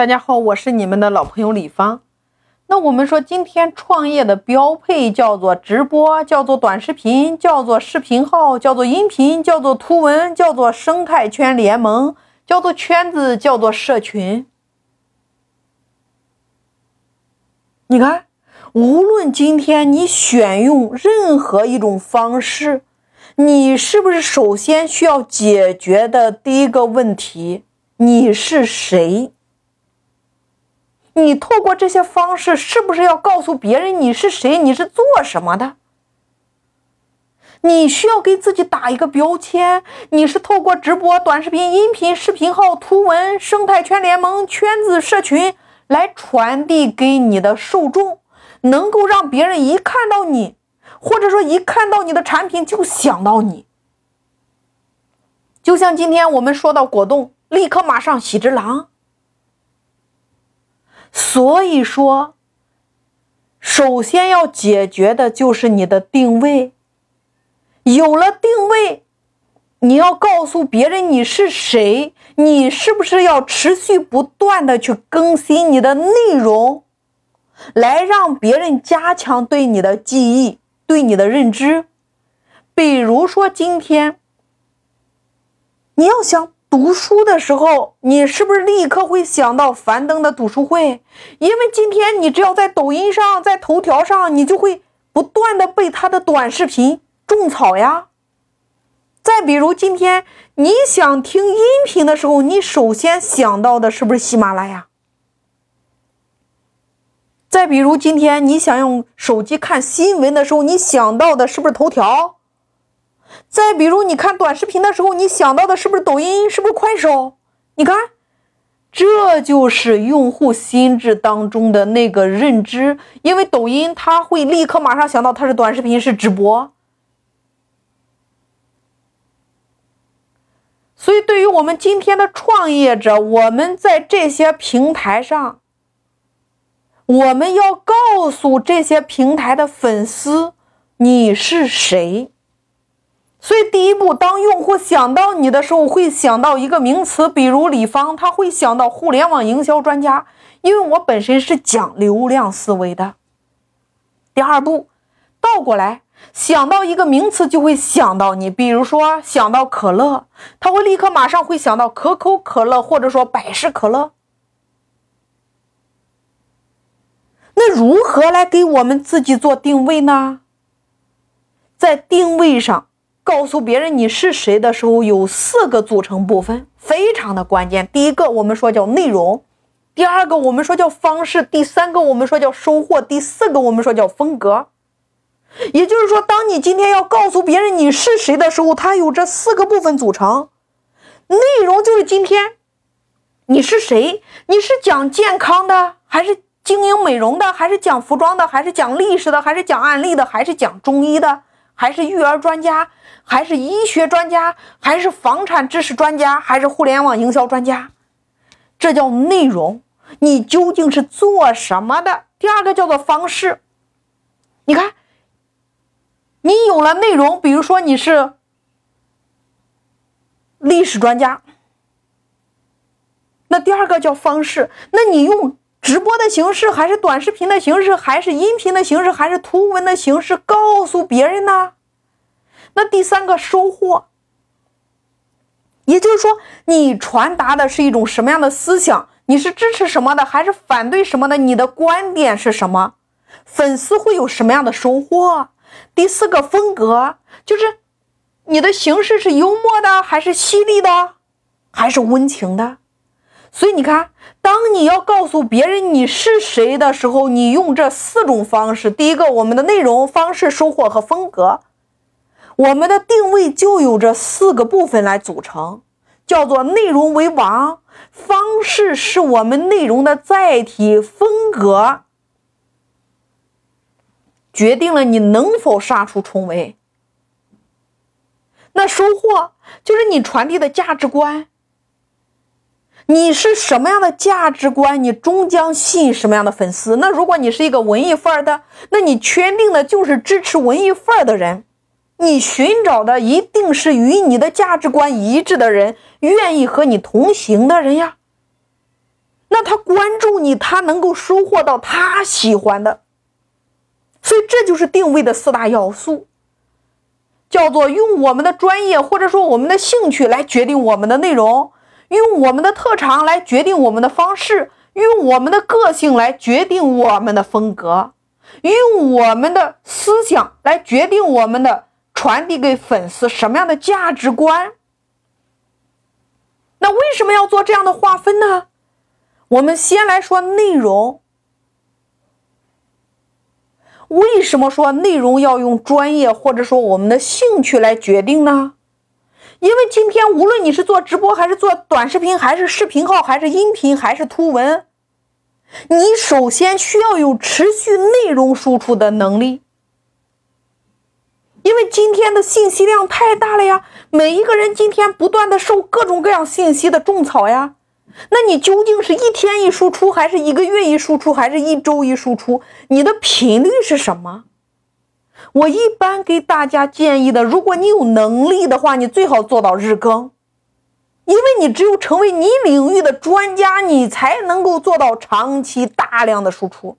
大家好，我是你们的老朋友李芳。那我们说，今天创业的标配叫做直播，叫做短视频，叫做视频号，叫做音频，叫做图文，叫做生态圈联盟，叫做圈子，叫做社群。你看，无论今天你选用任何一种方式，你是不是首先需要解决的第一个问题，你是谁？你透过这些方式，是不是要告诉别人你是谁？你是做什么的？你需要给自己打一个标签，你是透过直播、短视频、音频、视频号、图文、生态圈联盟、圈子、社群来传递给你的受众，能够让别人一看到你，或者说一看到你的产品就想到你。就像今天我们说到果冻，立刻马上喜之郎。所以说，首先要解决的就是你的定位。有了定位，你要告诉别人你是谁，你是不是要持续不断的去更新你的内容，来让别人加强对你的记忆、对你的认知。比如说今天，你要想。读书的时候，你是不是立刻会想到樊登的读书会？因为今天你只要在抖音上、在头条上，你就会不断的被他的短视频种草呀。再比如今天你想听音频的时候，你首先想到的是不是喜马拉雅？再比如今天你想用手机看新闻的时候，你想到的是不是头条？再比如，你看短视频的时候，你想到的是不是抖音？是不是快手？你看，这就是用户心智当中的那个认知。因为抖音，他会立刻马上想到它是短视频，是直播。所以，对于我们今天的创业者，我们在这些平台上，我们要告诉这些平台的粉丝，你是谁。所以，第一步，当用户想到你的时候，会想到一个名词，比如李芳，他会想到互联网营销专家，因为我本身是讲流量思维的。第二步，倒过来想到一个名词，就会想到你，比如说想到可乐，他会立刻马上会想到可口可乐，或者说百事可乐。那如何来给我们自己做定位呢？在定位上。告诉别人你是谁的时候，有四个组成部分，非常的关键。第一个我们说叫内容，第二个我们说叫方式，第三个我们说叫收获，第四个我们说叫风格。也就是说，当你今天要告诉别人你是谁的时候，它有这四个部分组成。内容就是今天你是谁，你是讲健康的，还是经营美容的，还是讲服装的，还是讲历史的，还是讲案例的，还是讲中医的，还是育儿专家？还是医学专家，还是房产知识专家，还是互联网营销专家？这叫内容。你究竟是做什么的？第二个叫做方式。你看，你有了内容，比如说你是历史专家，那第二个叫方式。那你用直播的形式，还是短视频的形式，还是音频的形式，还是图文的形式，告诉别人呢？那第三个收获，也就是说，你传达的是一种什么样的思想？你是支持什么的，还是反对什么的？你的观点是什么？粉丝会有什么样的收获？第四个风格就是你的形式是幽默的，还是犀利的，还是温情的？所以你看，当你要告诉别人你是谁的时候，你用这四种方式：第一个，我们的内容、方式、收获和风格。我们的定位就有这四个部分来组成，叫做内容为王，方式是我们内容的载体，风格决定了你能否杀出重围。那收获就是你传递的价值观，你是什么样的价值观，你终将吸引什么样的粉丝。那如果你是一个文艺范儿的，那你圈定的就是支持文艺范儿的人。你寻找的一定是与你的价值观一致的人，愿意和你同行的人呀。那他关注你，他能够收获到他喜欢的。所以这就是定位的四大要素，叫做用我们的专业或者说我们的兴趣来决定我们的内容，用我们的特长来决定我们的方式，用我们的个性来决定我们的风格，用我们的思想来决定我们的传递给粉丝什么样的价值观。那为什么要做这样的划分呢？我们先来说内容。为什么说内容要用专业或者说我们的兴趣来决定呢？因为今天无论你是做直播还是做短视频，还是视频号，还是音频，还是图文，你首先需要有持续内容输出的能力。因为今天的信息量太大了呀，每一个人今天不断的受各种各样信息的种草呀。那你究竟是一天一输出，还是一个月一输出，还是一周一输出？你的频率是什么？我一般给大家建议的，如果你有能力的话，你最好做到日更，因为你只有成为你领域的专家，你才能够做到长期大量的输出。